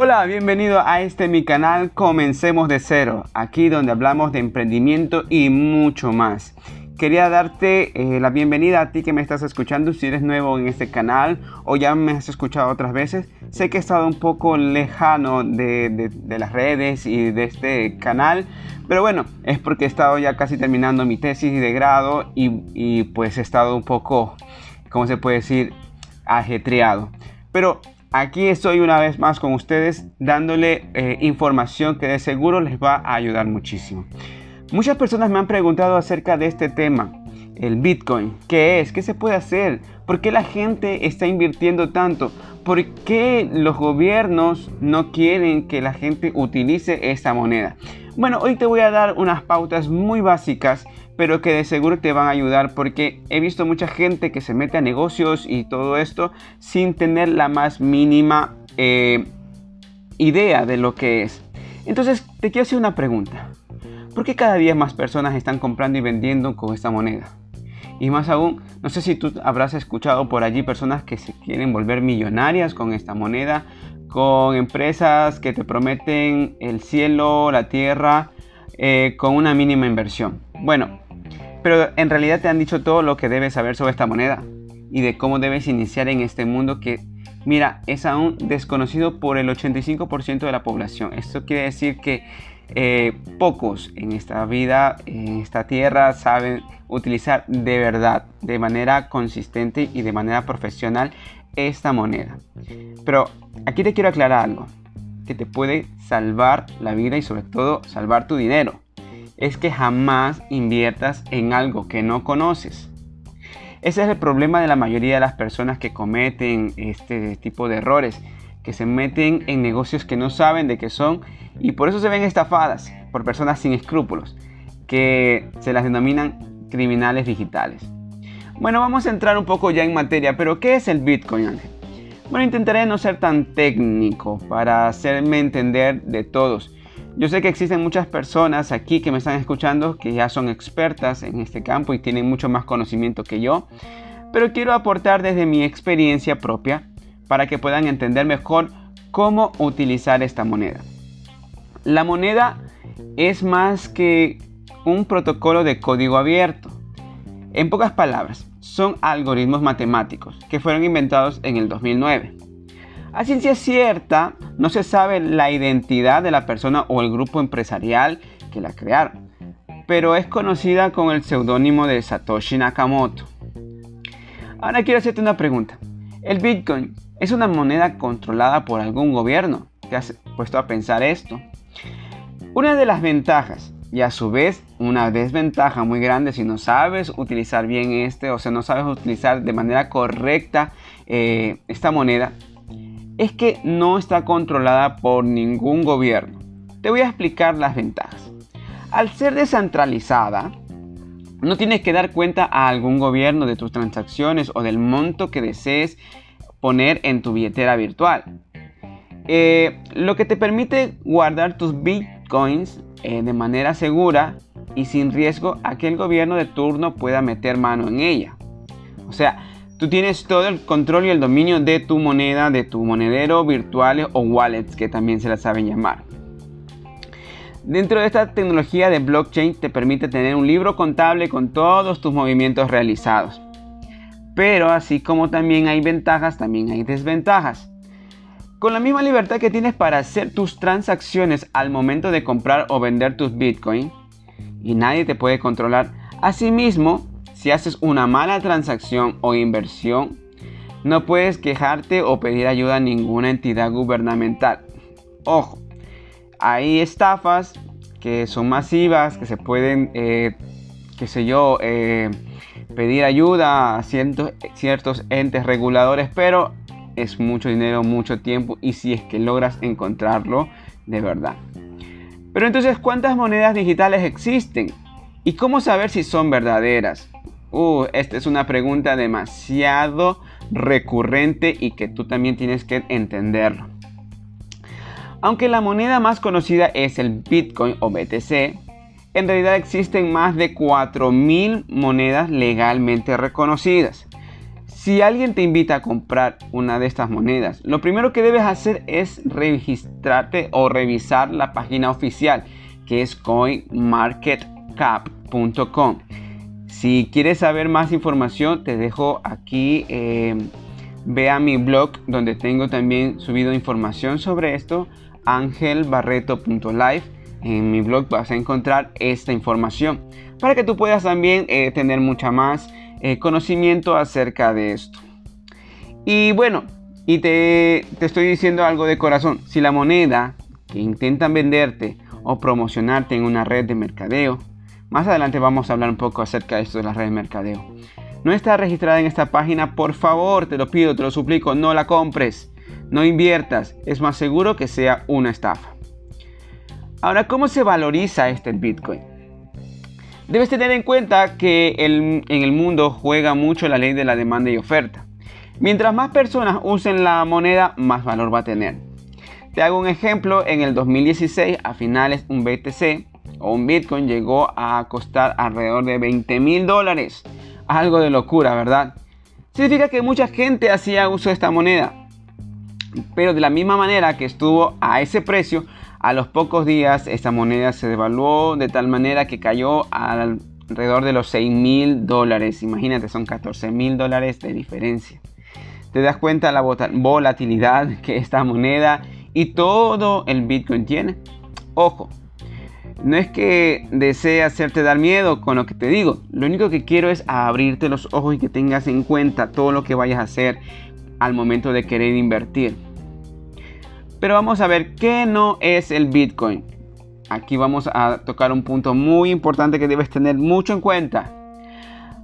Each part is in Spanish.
Hola, bienvenido a este mi canal Comencemos de cero, aquí donde hablamos de emprendimiento y mucho más. Quería darte eh, la bienvenida a ti que me estás escuchando si eres nuevo en este canal o ya me has escuchado otras veces. Sé que he estado un poco lejano de, las redes y de este canal, pero bueno, es porque he estado ya casi terminando mi tesis de grado y, y pues he estado un poco, ¿cómo se puede decir?, ajetreado. Pero Aquí estoy una vez más con ustedes dándole eh, información que de seguro les va a ayudar muchísimo. Muchas personas me han preguntado acerca de este tema, el Bitcoin. ¿Qué es? ¿Qué se puede hacer? ¿Por qué la gente está invirtiendo tanto? ¿Por qué los gobiernos no quieren que la gente utilice esta moneda? Bueno, hoy te voy a dar unas pautas muy básicas pero que de seguro te van a ayudar porque he visto mucha gente que se mete a negocios y todo esto sin tener la más mínima eh, idea de lo que es. Entonces te quiero hacer una pregunta. ¿Por qué cada día más personas están comprando y vendiendo con esta moneda? Y más aún, no sé si tú habrás escuchado por allí personas que se quieren volver millonarias con esta moneda, con empresas que te prometen el cielo, la tierra, eh, con una mínima inversión. Bueno, pero en realidad te han dicho todo lo que debes saber sobre esta moneda y de cómo debes iniciar en este mundo que, mira, es aún desconocido por el 85% de la población. Esto quiere decir que eh, pocos en esta vida, en esta tierra, saben utilizar de verdad, de manera consistente y de manera profesional esta moneda. Pero aquí te quiero aclarar algo que te puede salvar la vida y sobre todo salvar tu dinero es que jamás inviertas en algo que no conoces. Ese es el problema de la mayoría de las personas que cometen este tipo de errores, que se meten en negocios que no saben de qué son y por eso se ven estafadas por personas sin escrúpulos, que se las denominan criminales digitales. Bueno, vamos a entrar un poco ya en materia, pero ¿qué es el Bitcoin, Ángel? Bueno, intentaré no ser tan técnico para hacerme entender de todos yo sé que existen muchas personas aquí que me están escuchando que ya son expertas en este campo y tienen mucho más conocimiento que yo, pero quiero aportar desde mi experiencia propia para que puedan entender mejor cómo utilizar esta moneda. La moneda es más que un protocolo de código abierto. En pocas palabras, son algoritmos matemáticos que fueron inventados en el 2009 a ciencia cierta, no se sabe la identidad de la persona o el grupo empresarial que la crearon, pero es conocida con el seudónimo de Satoshi Nakamoto. Ahora quiero hacerte una pregunta. ¿El Bitcoin es una moneda controlada por algún gobierno? ¿Te has puesto a pensar esto? Una de las ventajas y a su vez una desventaja muy grande si no sabes utilizar bien este o si no sabes utilizar de manera correcta eh, esta moneda es que no está controlada por ningún gobierno. Te voy a explicar las ventajas. Al ser descentralizada, no tienes que dar cuenta a algún gobierno de tus transacciones o del monto que desees poner en tu billetera virtual. Eh, lo que te permite guardar tus bitcoins eh, de manera segura y sin riesgo a que el gobierno de turno pueda meter mano en ella. O sea, Tú tienes todo el control y el dominio de tu moneda, de tu monedero virtuales o wallets, que también se la saben llamar. Dentro de esta tecnología de blockchain te permite tener un libro contable con todos tus movimientos realizados. Pero así como también hay ventajas, también hay desventajas. Con la misma libertad que tienes para hacer tus transacciones al momento de comprar o vender tus bitcoins, y nadie te puede controlar, asimismo si haces una mala transacción o inversión, no puedes quejarte o pedir ayuda a ninguna entidad gubernamental. Ojo, hay estafas que son masivas, que se pueden, eh, qué sé yo, eh, pedir ayuda a ciertos, ciertos entes reguladores, pero es mucho dinero, mucho tiempo y si es que logras encontrarlo de verdad. Pero entonces, ¿cuántas monedas digitales existen? ¿Y cómo saber si son verdaderas? Uh, esta es una pregunta demasiado recurrente y que tú también tienes que entenderlo. Aunque la moneda más conocida es el Bitcoin o BTC, en realidad existen más de 4.000 monedas legalmente reconocidas. Si alguien te invita a comprar una de estas monedas, lo primero que debes hacer es registrarte o revisar la página oficial que es coinmarketcap.com. Si quieres saber más información, te dejo aquí, eh, ve a mi blog donde tengo también subido información sobre esto, angelbarreto.live. En mi blog vas a encontrar esta información para que tú puedas también eh, tener mucha más eh, conocimiento acerca de esto. Y bueno, y te, te estoy diciendo algo de corazón. Si la moneda que intentan venderte o promocionarte en una red de mercadeo, más adelante vamos a hablar un poco acerca de esto de las redes de mercadeo. No está registrada en esta página, por favor, te lo pido, te lo suplico, no la compres, no inviertas, es más seguro que sea una estafa. Ahora, ¿cómo se valoriza este Bitcoin? Debes tener en cuenta que en el mundo juega mucho la ley de la demanda y oferta. Mientras más personas usen la moneda, más valor va a tener. Te hago un ejemplo, en el 2016 a finales un BTC un Bitcoin llegó a costar alrededor de 20 mil dólares. Algo de locura, ¿verdad? Significa que mucha gente hacía uso de esta moneda. Pero de la misma manera que estuvo a ese precio, a los pocos días esta moneda se devaluó de tal manera que cayó alrededor de los 6 mil dólares. Imagínate, son 14 mil dólares de diferencia. Te das cuenta la volatilidad que esta moneda y todo el Bitcoin tiene. Ojo, no es que desee hacerte dar miedo con lo que te digo. Lo único que quiero es abrirte los ojos y que tengas en cuenta todo lo que vayas a hacer al momento de querer invertir. Pero vamos a ver qué no es el Bitcoin. Aquí vamos a tocar un punto muy importante que debes tener mucho en cuenta.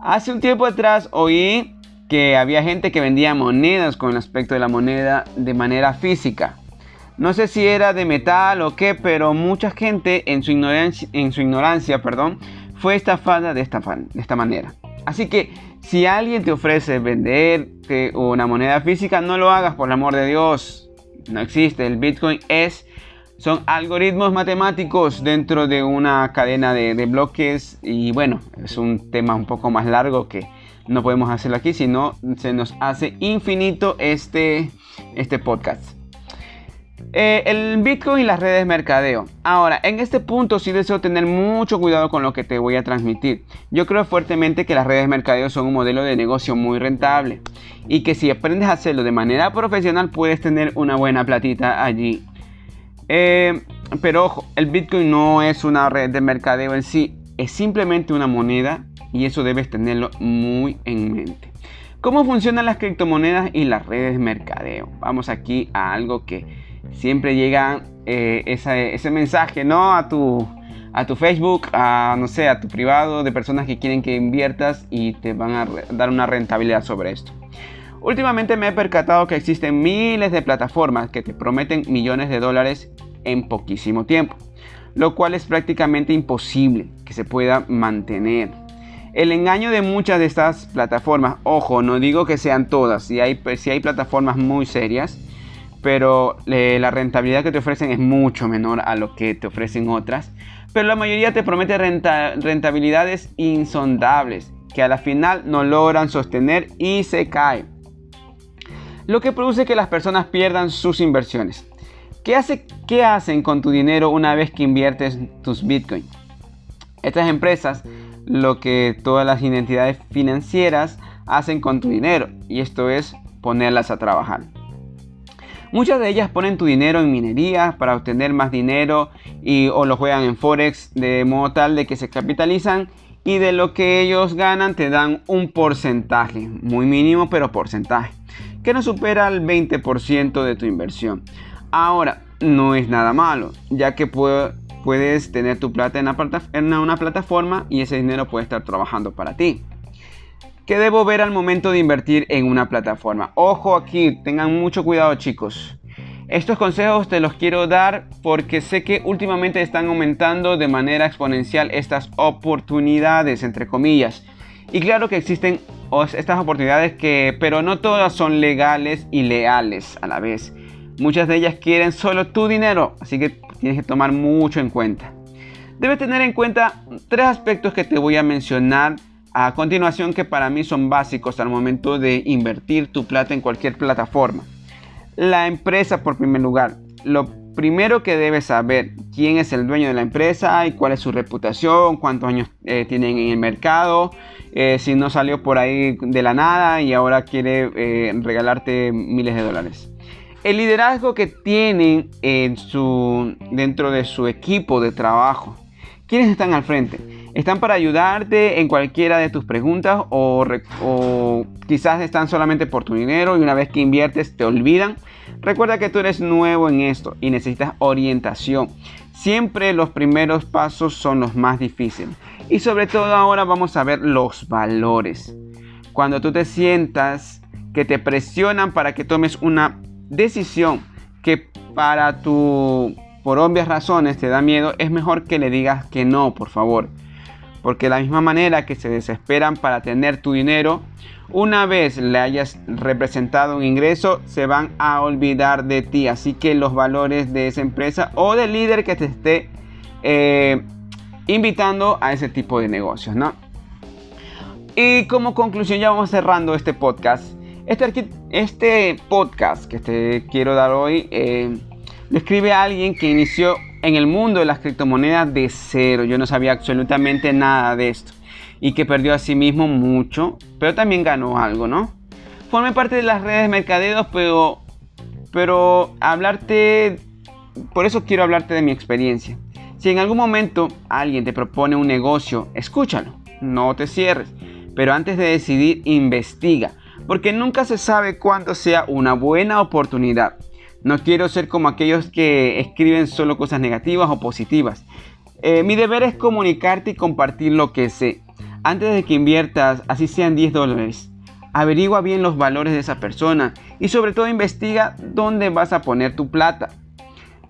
Hace un tiempo atrás oí que había gente que vendía monedas con el aspecto de la moneda de manera física. No sé si era de metal o qué, pero mucha gente en su ignorancia, en su ignorancia perdón, fue estafada de esta, manera. Así que si alguien te ofrece venderte una moneda física, no lo hagas por el amor de Dios. No existe. El Bitcoin es son algoritmos matemáticos dentro de una cadena de, de, bloques y bueno, es un tema un poco más largo que no podemos hacerlo aquí, sino se nos hace infinito este, este podcast. Eh, el Bitcoin y las redes de mercadeo. Ahora, en este punto sí deseo tener mucho cuidado con lo que te voy a transmitir. Yo creo fuertemente que las redes de mercadeo son un modelo de negocio muy rentable y que si aprendes a hacerlo de manera profesional puedes tener una buena platita allí. Eh, pero ojo, el Bitcoin no es una red de mercadeo en sí, es simplemente una moneda y eso debes tenerlo muy en mente. ¿Cómo funcionan las criptomonedas y las redes de mercadeo? Vamos aquí a algo que siempre llega eh, ese mensaje, ¿no? A tu, a tu Facebook, a, no sé, a tu privado de personas que quieren que inviertas y te van a dar una rentabilidad sobre esto. Últimamente me he percatado que existen miles de plataformas que te prometen millones de dólares en poquísimo tiempo, lo cual es prácticamente imposible que se pueda mantener. El engaño de muchas de estas plataformas, ojo, no digo que sean todas, si hay, si hay plataformas muy serias, pero eh, la rentabilidad que te ofrecen es mucho menor a lo que te ofrecen otras. Pero la mayoría te promete rentabilidades insondables que a la final no logran sostener y se caen. Lo que produce que las personas pierdan sus inversiones. ¿Qué, hace, ¿Qué hacen con tu dinero una vez que inviertes tus bitcoins? Estas empresas, lo que todas las identidades financieras hacen con tu dinero, y esto es ponerlas a trabajar. Muchas de ellas ponen tu dinero en minería para obtener más dinero y, o lo juegan en forex de modo tal de que se capitalizan y de lo que ellos ganan te dan un porcentaje, muy mínimo pero porcentaje, que no supera el 20% de tu inversión. Ahora, no es nada malo, ya que puedes tener tu plata en una plataforma y ese dinero puede estar trabajando para ti. ¿Qué debo ver al momento de invertir en una plataforma? Ojo aquí, tengan mucho cuidado chicos. Estos consejos te los quiero dar porque sé que últimamente están aumentando de manera exponencial estas oportunidades, entre comillas. Y claro que existen estas oportunidades que, pero no todas son legales y leales a la vez. Muchas de ellas quieren solo tu dinero, así que tienes que tomar mucho en cuenta. Debes tener en cuenta tres aspectos que te voy a mencionar a continuación que para mí son básicos al momento de invertir tu plata en cualquier plataforma. La empresa por primer lugar. Lo primero que debes saber quién es el dueño de la empresa y cuál es su reputación, cuántos años eh, tienen en el mercado, eh, si no salió por ahí de la nada y ahora quiere eh, regalarte miles de dólares. El liderazgo que tienen en su, dentro de su equipo de trabajo. ¿Quiénes están al frente? ¿Están para ayudarte en cualquiera de tus preguntas o, quizás están solamente por tu dinero y una vez que inviertes te olvidan? Recuerda que tú eres nuevo en esto y necesitas orientación. Siempre los primeros pasos son los más difíciles. Y sobre todo ahora vamos a ver los valores. Cuando tú te sientas que te presionan para que tomes una decisión que para tu, por obvias razones, te da miedo, es mejor que le digas que no, por favor. Porque de la misma manera que se desesperan para tener tu dinero, una vez le hayas representado un ingreso, se van a olvidar de ti. Así que los valores de esa empresa o del líder que te esté eh, invitando a ese tipo de negocios, ¿no? Y como conclusión ya vamos cerrando este podcast. Este, este podcast que te quiero dar hoy eh, lo escribe alguien que inició en el mundo de las criptomonedas de cero. Yo no sabía absolutamente nada de esto. Y que perdió a sí mismo mucho, pero también ganó algo, ¿no? Formé parte de las redes de mercadeos, pero, pero hablarte, por eso quiero hablarte de mi experiencia. Si en algún momento alguien te propone un negocio, escúchalo, no te cierres, pero antes de decidir, investiga, porque nunca se sabe cuándo sea una buena oportunidad. No quiero ser como aquellos que escriben solo cosas negativas o positivas. Eh, mi deber es comunicarte y compartir lo que sé. Antes de que inviertas, así sean 10 dólares, averigua bien los valores de esa persona y sobre todo investiga dónde vas a poner tu plata.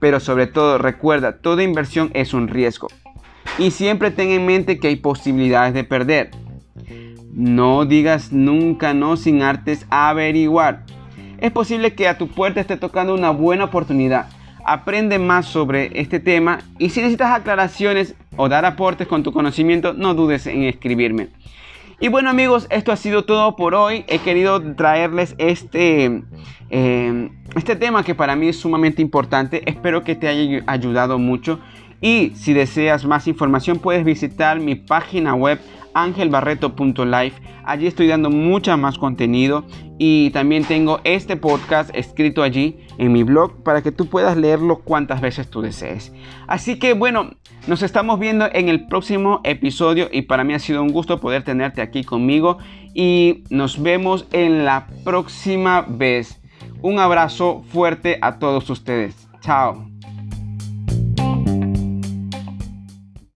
Pero sobre todo recuerda, toda inversión es un riesgo. Y siempre ten en mente que hay posibilidades de perder. No digas nunca no sin artes averiguar. Es posible que a tu puerta esté tocando una buena oportunidad. Aprende más sobre este tema y si necesitas aclaraciones o dar aportes con tu conocimiento, no dudes en escribirme. Y bueno amigos, esto ha sido todo por hoy. He querido traerles este, eh, este tema que para mí es sumamente importante. Espero que te haya ayudado mucho. Y si deseas más información puedes visitar mi página web angelbarreto.life. Allí estoy dando mucha más contenido y también tengo este podcast escrito allí en mi blog para que tú puedas leerlo cuantas veces tú desees. Así que bueno, nos estamos viendo en el próximo episodio y para mí ha sido un gusto poder tenerte aquí conmigo y nos vemos en la próxima vez. Un abrazo fuerte a todos ustedes. Chao.